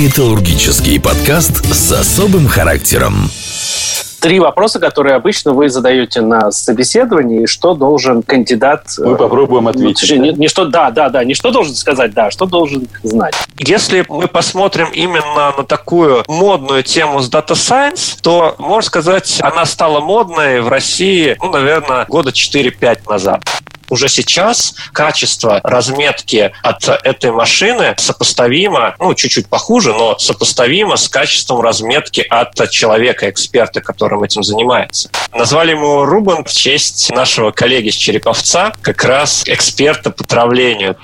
Металлургический подкаст с особым характером. Три вопроса, которые обычно вы задаете на собеседовании, что должен кандидат... Мы попробуем ответить. Ну, не, не что, да, да, да, не что должен сказать, да, что должен знать. Если мы посмотрим именно на такую модную тему с Data Science, то, можно сказать, она стала модной в России, ну, наверное, года 4-5 назад уже сейчас качество разметки от этой машины сопоставимо, ну, чуть-чуть похуже, но сопоставимо с качеством разметки от человека, эксперта, которым этим занимается. Назвали ему Рубан в честь нашего коллеги с Череповца, как раз эксперта по травлению.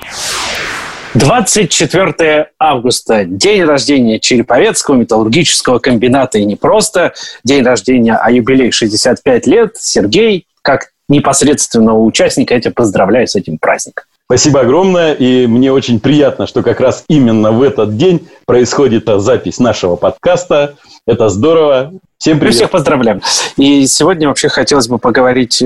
24 августа, день рождения Череповецкого металлургического комбината. И не просто день рождения, а юбилей 65 лет. Сергей, как непосредственного участника. Я тебя поздравляю с этим праздником. Спасибо огромное, и мне очень приятно, что как раз именно в этот день происходит запись нашего подкаста. Это здорово. Всем привет. Мы всех поздравляем. И сегодня вообще хотелось бы поговорить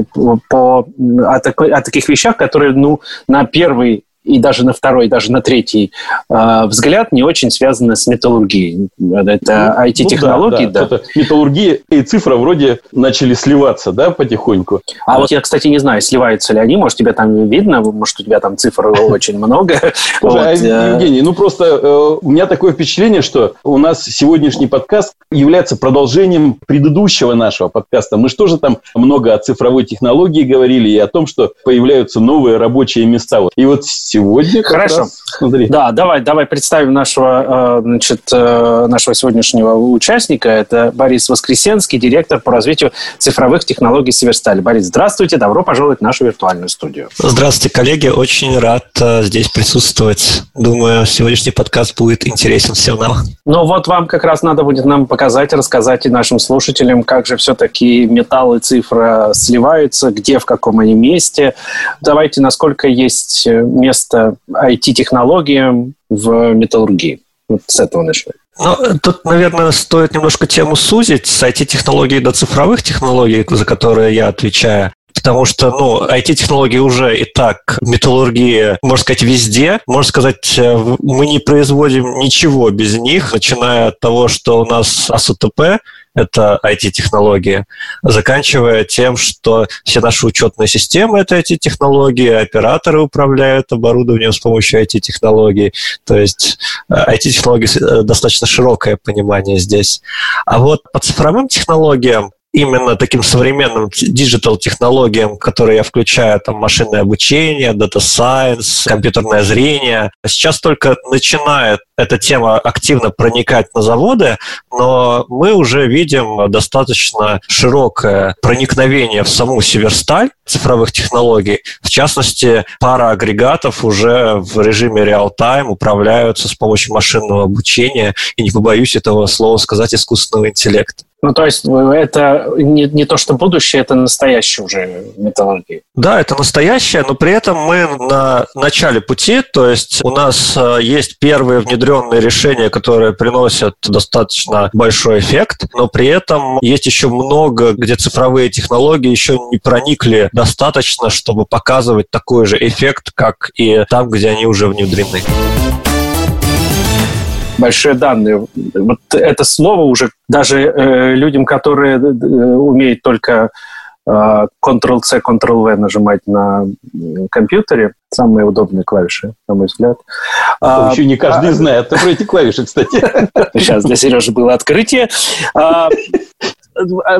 по, о, такой, о таких вещах, которые ну, на первый и даже на второй, даже на третий э, взгляд не очень связаны с металлургией. Это IT-технологии, ну, да. да. Металлургия и цифра вроде начали сливаться, да, потихоньку. А вот я, кстати, не знаю, сливаются ли они, может, тебе там видно, может, у тебя там цифр очень много. А, Евгений, ну просто э, у меня такое впечатление, что у нас сегодняшний подкаст является продолжением предыдущего нашего подкаста. Мы же тоже там много о цифровой технологии говорили и о том, что появляются новые рабочие места. И вот сегодня Хорошо. Раз, смотри. Да, давай, давай представим нашего, э, значит, э, нашего сегодняшнего участника. Это Борис Воскресенский, директор по развитию цифровых технологий Северсталь. Борис, здравствуйте, добро пожаловать в нашу виртуальную студию. Здравствуйте, коллеги, очень рад э, здесь присутствовать. Думаю, сегодняшний подкаст будет интересен всем нам. Ну вот вам как раз надо будет нам показать, рассказать и нашим слушателям, как же все-таки металл и цифра сливаются, где, в каком они месте. Давайте, насколько есть место место IT-технологиям в металлургии? Вот с этого начнем. Ну, тут, наверное, стоит немножко тему сузить с IT-технологий до цифровых технологий, за которые я отвечаю. Потому что, ну, IT-технологии уже и так металлургия, можно сказать, везде. Можно сказать, э, мы не производим ничего без них, начиная от того, что у нас АСУТП, это IT-технологии, заканчивая тем, что все наши учетные системы – это IT-технологии, операторы управляют оборудованием с помощью IT-технологий. То есть IT-технологии э, э, достаточно широкое понимание здесь. А вот по цифровым технологиям именно таким современным диджитал-технологиям, которые я включаю, там, машинное обучение, data science, компьютерное зрение. Сейчас только начинает эта тема активно проникать на заводы, но мы уже видим достаточно широкое проникновение в саму Северсталь цифровых технологий. В частности, пара агрегатов уже в режиме реал-тайм управляются с помощью машинного обучения, и не побоюсь этого слова сказать, искусственного интеллекта. Ну, то есть это не, не то, что будущее, это настоящее уже металлургия. Да, это настоящее, но при этом мы на начале пути, то есть у нас э, есть первые внедренные решения, которые приносят достаточно большой эффект, но при этом есть еще много, где цифровые технологии еще не проникли достаточно, чтобы показывать такой же эффект, как и там, где они уже внедрены большие данные. Вот это слово уже даже э, людям, которые э, умеют только э, Ctrl-C, Ctrl-V нажимать на компьютере, самые удобные клавиши, на мой взгляд. А, еще не каждый а, знает про эти клавиши, кстати. Сейчас для Сережи было открытие. А,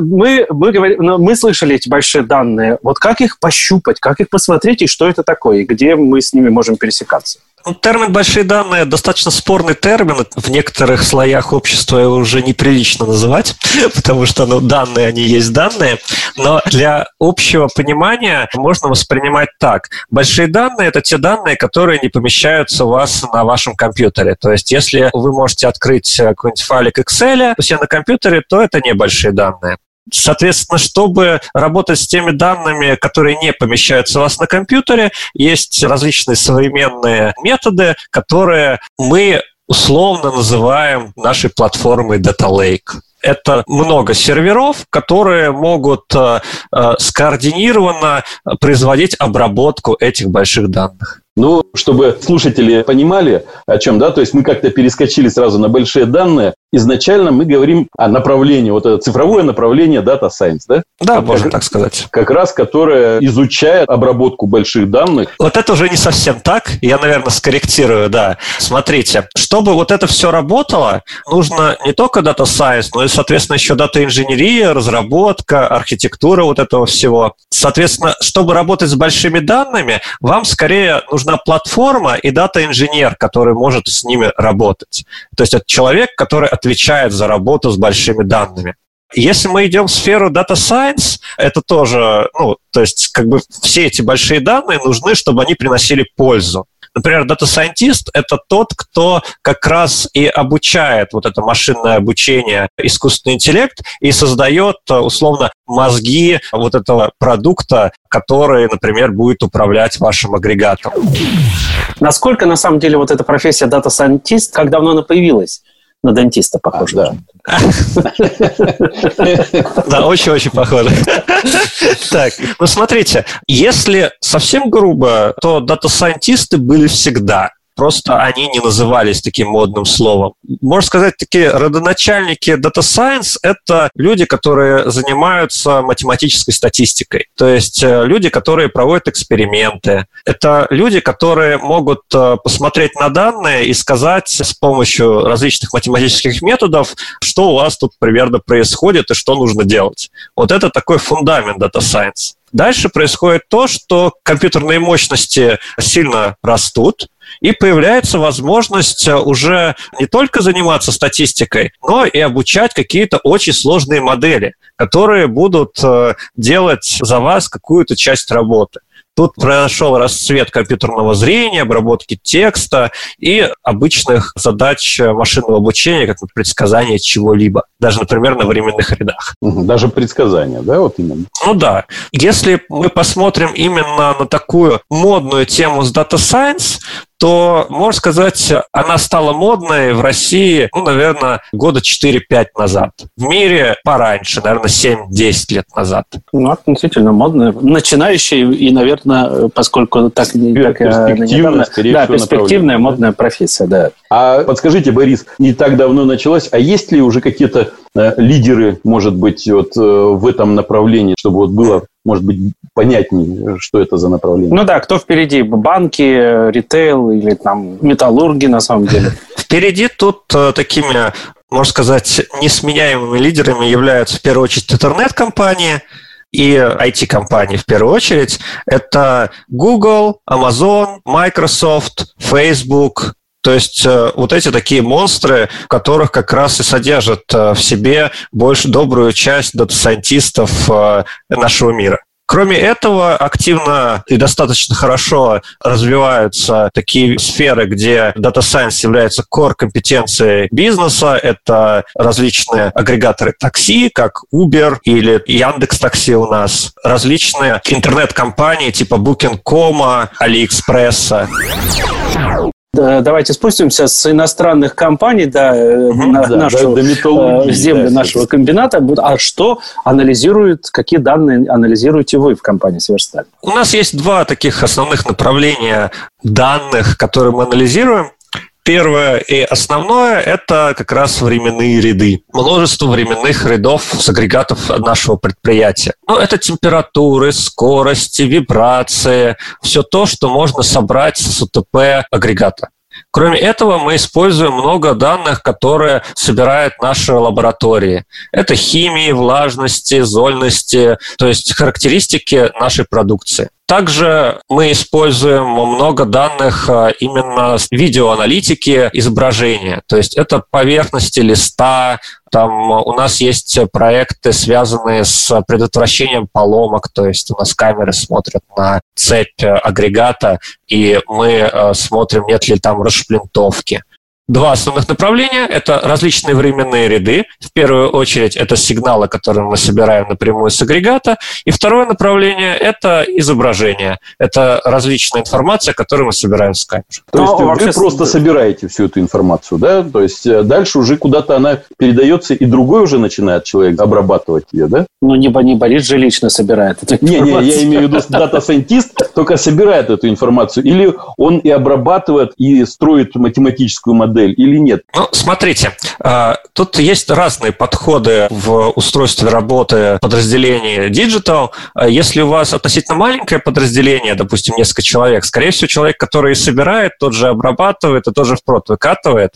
мы, мы, говорим, ну, мы слышали эти большие данные. Вот как их пощупать, как их посмотреть, и что это такое, и где мы с ними можем пересекаться? Ну, термин «большие данные» достаточно спорный термин. В некоторых слоях общества его уже неприлично называть, потому что ну, данные, они есть данные. Но для общего понимания можно воспринимать так. Большие данные – это те данные, которые не помещаются у вас на вашем компьютере. То есть если вы можете открыть какой-нибудь файлик Excel у себя на компьютере, то это не большие данные. Соответственно, чтобы работать с теми данными, которые не помещаются у вас на компьютере, есть различные современные методы, которые мы условно называем нашей платформой Data Lake это много серверов, которые могут э, э, скоординированно производить обработку этих больших данных. Ну, чтобы слушатели понимали, о чем, да, то есть мы как-то перескочили сразу на большие данные. Изначально мы говорим о направлении, вот это цифровое направление Data Science, да? Да, как, можно так сказать. Как раз, которое изучает обработку больших данных. Вот это уже не совсем так. Я, наверное, скорректирую, да. Смотрите, чтобы вот это все работало, нужно не только Data Science, но и, соответственно, еще дата инженерия, разработка, архитектура вот этого всего. Соответственно, чтобы работать с большими данными, вам скорее нужна платформа и дата-инженер, который может с ними работать. То есть это человек, который отвечает за работу с большими данными. Если мы идем в сферу Data Science, это тоже, ну, то есть как бы все эти большие данные нужны, чтобы они приносили пользу. Например, Scientist – это тот, кто как раз и обучает вот это машинное обучение, искусственный интеллект и создает, условно, мозги вот этого продукта, который, например, будет управлять вашим агрегатом. Насколько, на самом деле, вот эта профессия Scientist, как давно она появилась? На дантиста похоже. А, да. Да, очень-очень похоже. Так, ну смотрите, если совсем грубо, то дата-сайентисты были всегда. Просто они не назывались таким модным словом. Можно сказать, такие родоначальники Data Science — это люди, которые занимаются математической статистикой. То есть э, люди, которые проводят эксперименты. Это люди, которые могут э, посмотреть на данные и сказать с помощью различных математических методов, что у вас тут примерно происходит и что нужно делать. Вот это такой фундамент Data Science. Дальше происходит то, что компьютерные мощности сильно растут, и появляется возможность э, уже не только заниматься статистикой, но и обучать какие-то очень сложные модели, которые будут э, делать за вас какую-то часть работы. Тут произошел расцвет компьютерного зрения, обработки текста и обычных задач машинного обучения, как предсказание чего-либо. Даже, например, на временных рядах. Даже предсказания, да, вот именно? Ну да. Если мы посмотрим именно на такую модную тему с Data Science, то, можно сказать, она стала модной в России, ну, наверное, года 4-5 назад. В мире пораньше, наверное, 7-10 лет назад. Ну, относительно модная. Начинающая и, наверное, поскольку так, не так э, недавно... Да, перспективная модная профессия, да. А подскажите, Борис, не так давно началось, а есть ли уже какие-то лидеры, может быть, вот э, в этом направлении, чтобы вот было может быть, понятнее, что это за направление. Ну да, кто впереди? Банки, ритейл или там металлурги на самом деле? Впереди тут э, такими, можно сказать, несменяемыми лидерами являются в первую очередь интернет-компании, и IT-компании в первую очередь. Это Google, Amazon, Microsoft, Facebook, то есть э, вот эти такие монстры, которых как раз и содержат э, в себе больше добрую часть дата-сайентистов э, нашего мира. Кроме этого, активно и достаточно хорошо развиваются такие сферы, где Data Science является core компетенцией бизнеса. Это различные агрегаторы такси, как Uber или Яндекс Такси у нас, различные интернет-компании типа Booking.com, AliExpress. Давайте спустимся с иностранных компаний до, угу, на да, нашу до, до э, землю да, нашего комбината. А что анализирует, какие данные анализируете вы в компании Северсталь? У нас есть два таких основных направления данных, которые мы анализируем. Первое и основное – это как раз временные ряды. Множество временных рядов с агрегатов нашего предприятия. Ну, это температуры, скорости, вибрации, все то, что можно собрать с УТП агрегата. Кроме этого, мы используем много данных, которые собирают наши лаборатории. Это химии, влажности, зольности, то есть характеристики нашей продукции. Также мы используем много данных а, именно с видеоаналитики изображения. То есть это поверхности листа, там у нас есть проекты, связанные с предотвращением поломок, то есть у нас камеры смотрят на цепь агрегата, и мы а, смотрим, нет ли там расшплинтовки. Два основных направления. Это различные временные ряды. В первую очередь это сигналы, которые мы собираем напрямую с агрегата. И второе направление – это изображение. Это различная информация, которую мы собираем с камер. То есть вы вообще... просто собираете всю эту информацию, да? То есть э, дальше уже куда-то она передается, и другой уже начинает человек обрабатывать ее, да? Ну, не, не болит же лично собирает эту Не, не, я имею в виду дата-сайентист только собирает эту информацию. Или он и обрабатывает, и строит математическую модель, или нет? Ну, смотрите, а, тут есть разные подходы в устройстве работы подразделений Digital. А если у вас относительно маленькое подразделение, допустим, несколько человек, скорее всего, человек, который собирает, тот же обрабатывает и тоже впрод выкатывает.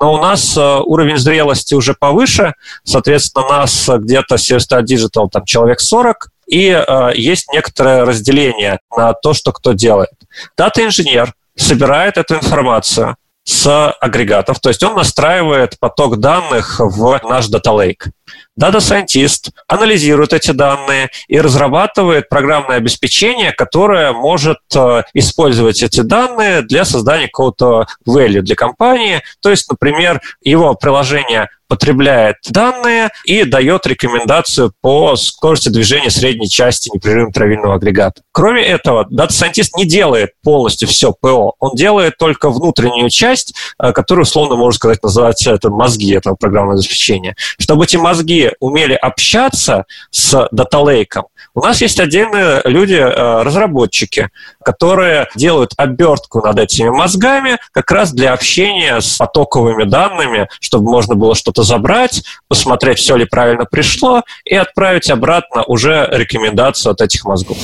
Но у нас а, уровень зрелости уже повыше, соответственно, нас где-то Series Digital там человек 40, и э, есть некоторое разделение на то, что кто делает. Дата-инженер собирает эту информацию с агрегатов, то есть он настраивает поток данных в наш Data Lake. Data Scientist анализирует эти данные и разрабатывает программное обеспечение, которое может э, использовать эти данные для создания какого-то value для компании. То есть, например, его приложение потребляет данные и дает рекомендацию по скорости движения средней части непрерывного травильного агрегата. Кроме этого, Scientist не делает полностью все ПО. Он делает только внутреннюю часть, э, которую, условно, можно сказать, называется это мозги этого программного обеспечения. Чтобы эти мозги умели общаться с даталейком, у нас есть отдельные люди, э, разработчики, которые делают обертку над этими мозгами как раз для общения с потоковыми данными, чтобы можно было что-то забрать, посмотреть, все ли правильно пришло, и отправить обратно уже рекомендацию от этих мозгов.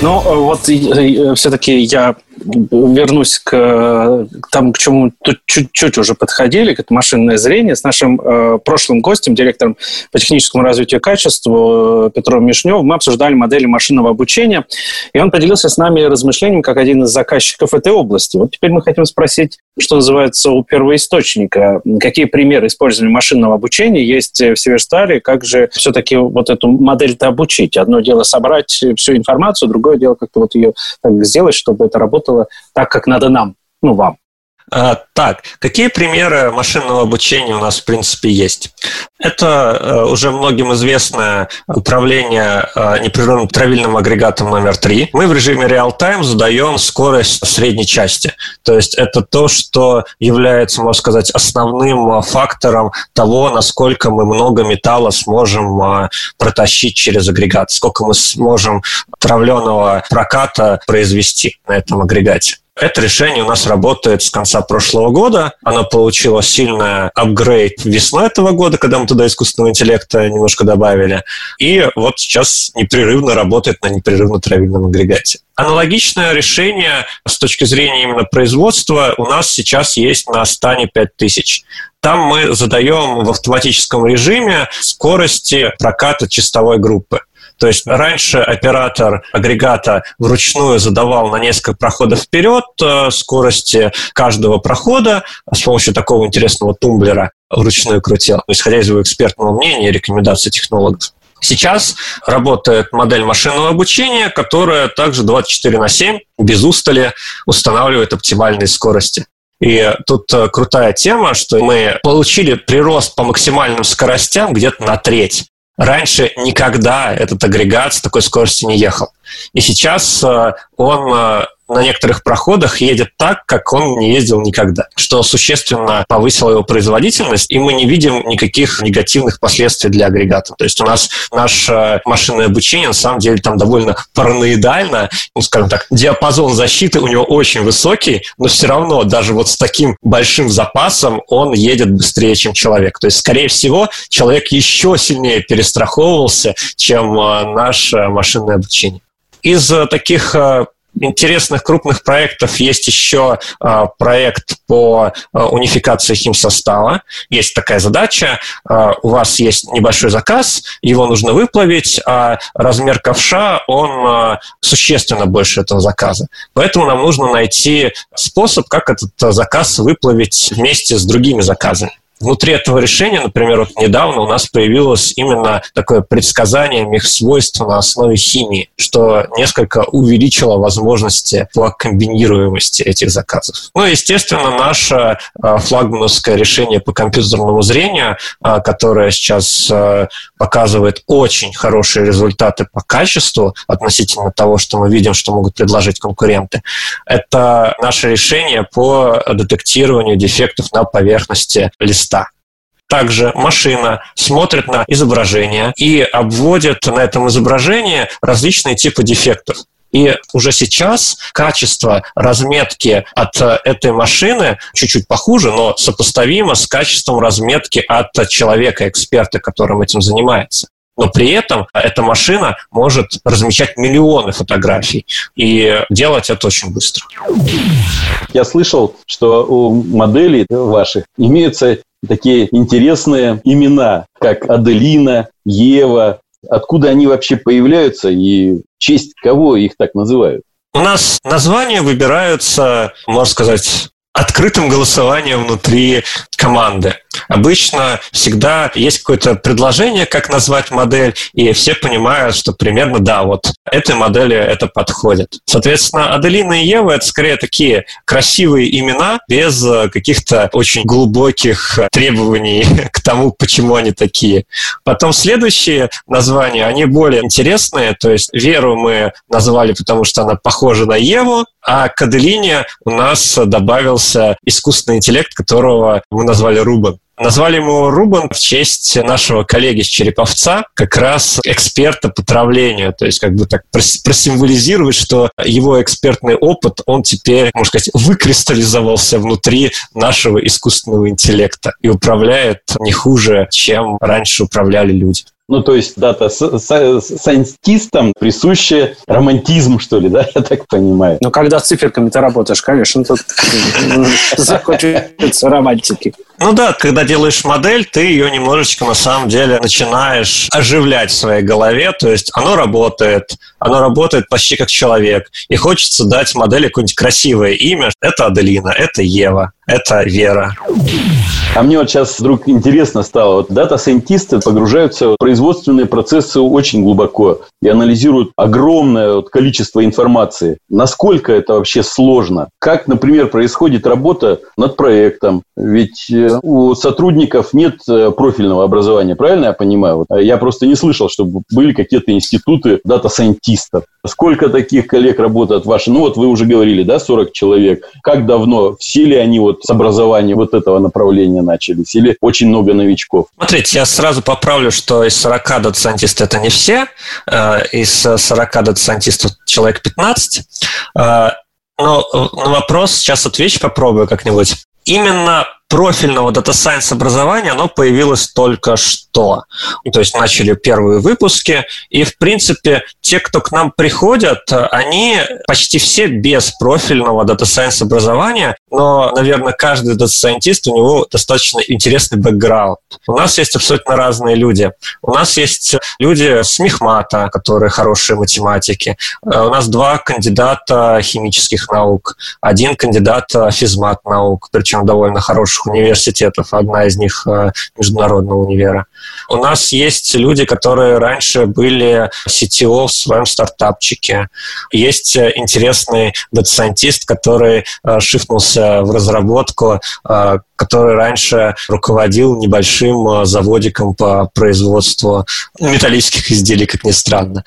Ну, э, вот э, все-таки я вернусь к тому, к чему тут чуть-чуть уже подходили, к машинное зрение, с нашим э, прошлым гостем, директором по техническому развитию и качеству Петром Мишневым, мы обсуждали модели машинного обучения, и он поделился с нами размышлением как один из заказчиков этой области. Вот теперь мы хотим спросить, что называется, у первоисточника, какие примеры использования машинного обучения есть в Северстале, как же все-таки вот эту модель-то обучить? Одно дело собрать всю информацию, другое дело как-то вот ее так сделать, чтобы это работало так, как надо нам, ну, вам. А, так, какие примеры машинного обучения у нас, в принципе, есть? Это э, уже многим известное управление э, непрерывным травильным агрегатом номер 3. Мы в режиме реал-тайм задаем скорость средней части. То есть это то, что является, можно сказать, основным фактором того, насколько мы много металла сможем э, протащить через агрегат, сколько мы сможем травленого проката произвести на этом агрегате. Это решение у нас работает с конца прошлого года. Оно получило сильный апгрейд весной этого года, когда мы туда искусственного интеллекта немножко добавили. И вот сейчас непрерывно работает на непрерывно-травильном агрегате. Аналогичное решение с точки зрения именно производства у нас сейчас есть на стане 5000. Там мы задаем в автоматическом режиме скорости проката чистовой группы. То есть раньше оператор агрегата вручную задавал на несколько проходов вперед э, скорости каждого прохода с помощью такого интересного тумблера вручную крутил, исходя из его экспертного мнения и рекомендаций технологов. Сейчас работает модель машинного обучения, которая также 24 на 7 без устали устанавливает оптимальные скорости. И тут э, крутая тема, что мы получили прирост по максимальным скоростям где-то на треть. Раньше никогда этот агрегат с такой скоростью не ехал. И сейчас э, он э, на некоторых проходах едет так, как он не ездил никогда, что существенно повысило его производительность, и мы не видим никаких негативных последствий для агрегата. То есть у нас наше машинное обучение, на самом деле, там довольно параноидально, ну, скажем так, диапазон защиты у него очень высокий, но все равно даже вот с таким большим запасом он едет быстрее, чем человек. То есть, скорее всего, человек еще сильнее перестраховывался, чем э, наше машинное обучение. Из э, таких э, интересных крупных проектов есть еще э, проект по унификации химсостава. Есть такая задача. У вас есть небольшой заказ, его нужно выплавить, а размер ковша, он существенно больше этого заказа. Поэтому нам нужно найти способ, как этот заказ выплавить вместе с другими заказами. Внутри этого решения, например, вот недавно у нас появилось именно такое предсказание их свойств на основе химии, что несколько увеличило возможности по комбинируемости этих заказов. Ну, естественно, наше а, флагмановское решение по компьютерному зрению, а, которое сейчас а, показывает очень хорошие результаты по качеству относительно того, что мы видим, что могут предложить конкуренты, это наше решение по детектированию дефектов на поверхности листа. Также машина смотрит на изображение и обводит на этом изображении различные типы дефектов. И уже сейчас качество разметки от этой машины чуть-чуть похуже, но сопоставимо с качеством разметки от человека, эксперта, которым этим занимается. Но при этом эта машина может размещать миллионы фотографий и делать это очень быстро. Я слышал, что у моделей ваших имеются такие интересные имена, как Аделина, Ева. Откуда они вообще появляются и в честь кого их так называют? У нас названия выбираются, можно сказать, открытым голосованием внутри команды. Обычно всегда есть какое-то предложение, как назвать модель, и все понимают, что примерно, да, вот этой модели это подходит. Соответственно, Аделина и Ева — это скорее такие красивые имена, без э, каких-то очень глубоких требований к тому, почему они такие. Потом следующие названия, они более интересные, то есть Веру мы назвали, потому что она похожа на Еву, а к Аделине у нас добавился искусственный интеллект, которого мы назвали Рубан. Назвали ему Рубан в честь нашего коллеги с Череповца, как раз эксперта по травлению. То есть как бы так просимволизировать, что его экспертный опыт, он теперь, можно сказать, выкристаллизовался внутри нашего искусственного интеллекта и управляет не хуже, чем раньше управляли люди. Ну, то есть дата-сайентистам присуще романтизм, что ли, да, я так понимаю. Ну, когда с циферками ты работаешь, конечно, тут захочется романтики. Ну да, когда делаешь модель, ты ее немножечко на самом деле начинаешь оживлять в своей голове, то есть оно работает, оно работает почти как человек, и хочется дать модели какое-нибудь красивое имя. Это Аделина, это Ева, это Вера. А мне вот сейчас вдруг интересно стало. Вот дата-сайентисты погружаются в производственные процессы очень глубоко и анализируют огромное вот количество информации. Насколько это вообще сложно? Как, например, происходит работа над проектом? Ведь э, у сотрудников нет э, профильного образования, правильно я понимаю? Вот я просто не слышал, чтобы были какие-то институты дата-сайентистов. Сколько таких коллег работают ваши? Ну вот вы уже говорили, да, 40 человек. Как давно? Все ли они вот с образования вот этого направления начались? Или очень много новичков? Смотрите, я сразу поправлю, что из 40 дата-сайентистов это не все. Э, из 40 дата-сайентистов человек 15. Э, но на вопрос сейчас отвечу, попробую как-нибудь. Именно профильного Data Science образования, оно появилось только что. То есть начали первые выпуски, и, в принципе, те, кто к нам приходят, они почти все без профильного Data Science образования, но, наверное, каждый Data Scientist, у него достаточно интересный бэкграунд. У нас есть абсолютно разные люди. У нас есть люди с Мехмата, которые хорошие математики. Э, у нас два кандидата химических наук, один кандидат физмат наук, причем довольно хороший университетов, одна из них э, международного универа. У нас есть люди, которые раньше были CTO в своем стартапчике. Есть э, интересный дата-сайентист, который э, шифнулся в разработку, который раньше руководил небольшим заводиком по производству металлических изделий, как ни странно.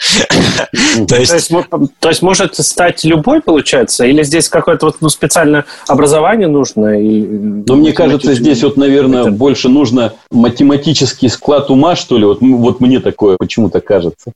То есть, может стать любой, получается? Или здесь какое-то вот, ну, специальное образование нужно? Ну, мне кажется, здесь вот, наверное, это... больше нужно математический склад ума, что ли. Вот, вот мне такое почему-то кажется.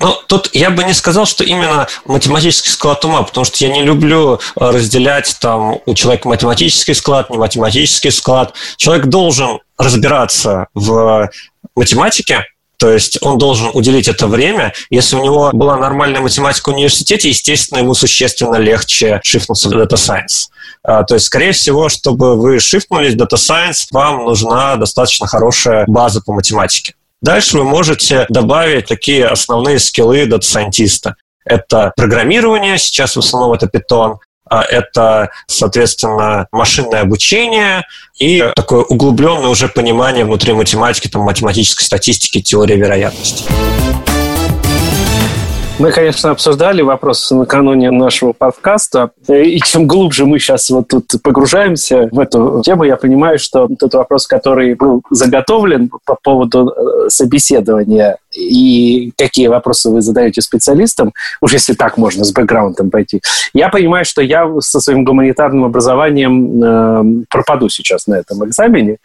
Ну, тут я бы не сказал, что именно математический склад ума, потому что я не люблю э, разделять там у человека математический склад, не математический склад. Человек должен разбираться в математике, то есть он должен уделить это время. Если у него была нормальная математика в университете, естественно, ему существенно легче шифнуться в Data Science. А, то есть, скорее всего, чтобы вы шифнулись в Data Science, вам нужна достаточно хорошая база по математике. Дальше вы можете добавить такие основные скиллы дата-сайентиста. Это программирование, сейчас в основном это Python, А это, соответственно, машинное обучение и такое углубленное уже понимание внутри математики, там, математической статистики, теории вероятности. Мы, конечно, обсуждали вопрос накануне нашего подкаста, и чем глубже мы сейчас вот тут погружаемся в эту тему, я понимаю, что тот вопрос, который был заготовлен по поводу э, собеседования и какие вопросы вы задаете специалистам, уж если так можно с бэкграундом пойти, я понимаю, что я со своим гуманитарным образованием э, пропаду сейчас на этом экзамене.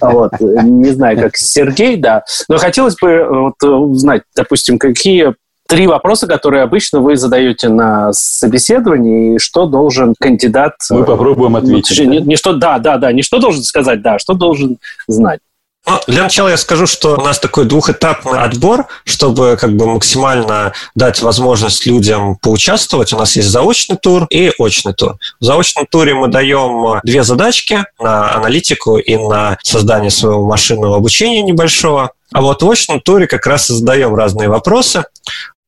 Вот. Не знаю, как Сергей, да. Но хотелось бы вот, узнать, допустим, какие три вопроса, которые обычно вы задаете на собеседовании, и что должен кандидат... Мы попробуем ответить. Ну, не, не что, да, да, да, не что должен сказать, да, что должен знать. Ну, для начала я скажу, что у нас такой двухэтапный отбор, чтобы как бы максимально дать возможность людям поучаствовать. У нас есть заочный тур и очный тур. В заочном туре мы даем две задачки на аналитику и на создание своего машинного обучения небольшого. А вот в очном туре как раз и задаем разные вопросы.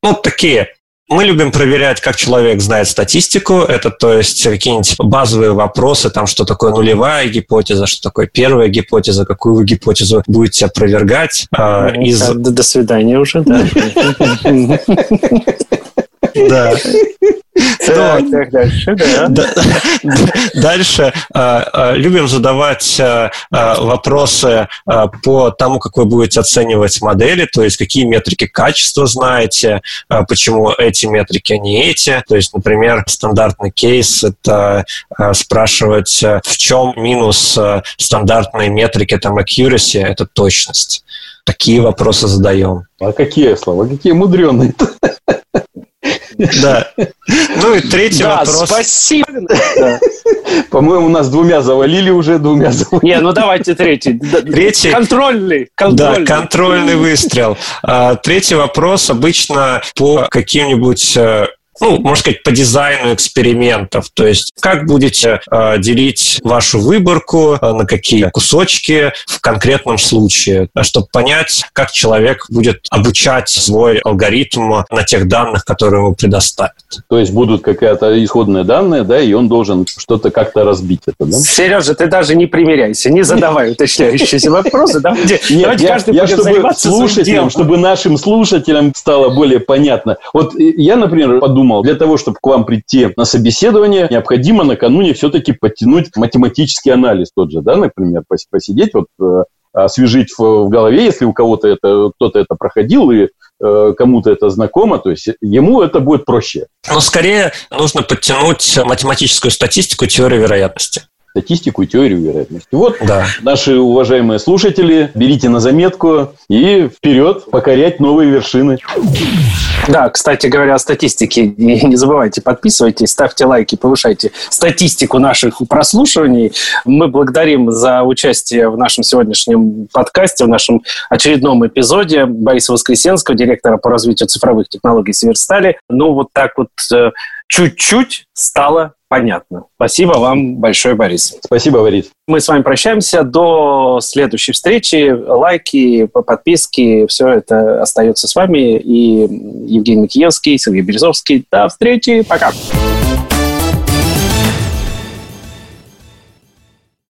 Ну, такие мы любим проверять, как человек знает статистику. Это, то есть, какие-нибудь базовые вопросы, там, что такое нулевая гипотеза, что такое первая гипотеза, какую вы гипотезу будете опровергать. Э, из... до, до свидания уже, да. Да. Так, так, дальше, да. Дальше а, а, любим задавать вопросы по тому, как вы будете оценивать модели, то есть какие метрики качества знаете, почему эти метрики, а не эти. То есть, например, стандартный кейс – это спрашивать, в чем минус стандартной метрики там accuracy – это точность. Такие вопросы задаем. А какие слова? Какие мудреные? Да. Ну и третий да, вопрос. спасибо. По-моему, нас двумя завалили уже, двумя завалили. Не, ну давайте третий. Третий. Контрольный. контрольный. Да, контрольный выстрел. А, третий вопрос обычно по каким-нибудь э, ну, можно сказать, по дизайну экспериментов. То есть, как будете э, делить вашу выборку, э, на какие кусочки в конкретном случае, чтобы понять, как человек будет обучать свой алгоритм на тех данных, которые ему предоставят. То есть, будут какая-то исходные данные, да, и он должен что-то как-то разбить это, да? Сережа, ты даже не примеряйся, не задавай уточняющиеся вопросы. Давайте каждый я, чтобы слушателям, чтобы нашим слушателям стало более понятно. Вот я, например, подумал, подумал, для того, чтобы к вам прийти на собеседование, необходимо накануне все-таки подтянуть математический анализ тот же, да, например, посидеть, вот э, освежить в, голове, если у кого-то это, кто-то это проходил и э, кому-то это знакомо, то есть ему это будет проще. Но скорее нужно подтянуть математическую статистику теории вероятности статистику и теорию вероятности. Вот, да. наши уважаемые слушатели, берите на заметку и вперед покорять новые вершины. Да, кстати говоря, о статистике. Не забывайте, подписывайтесь, ставьте лайки, повышайте статистику наших прослушиваний. Мы благодарим за участие в нашем сегодняшнем подкасте, в нашем очередном эпизоде Бориса Воскресенского, директора по развитию цифровых технологий Северстали. Ну, вот так вот э, чуть-чуть стало понятно. Спасибо вам большое, Борис. Спасибо, Борис. Мы с вами прощаемся. До следующей встречи. Лайки, подписки, все это остается с вами. И Евгений Макиевский, Сергей Березовский. До встречи. Пока.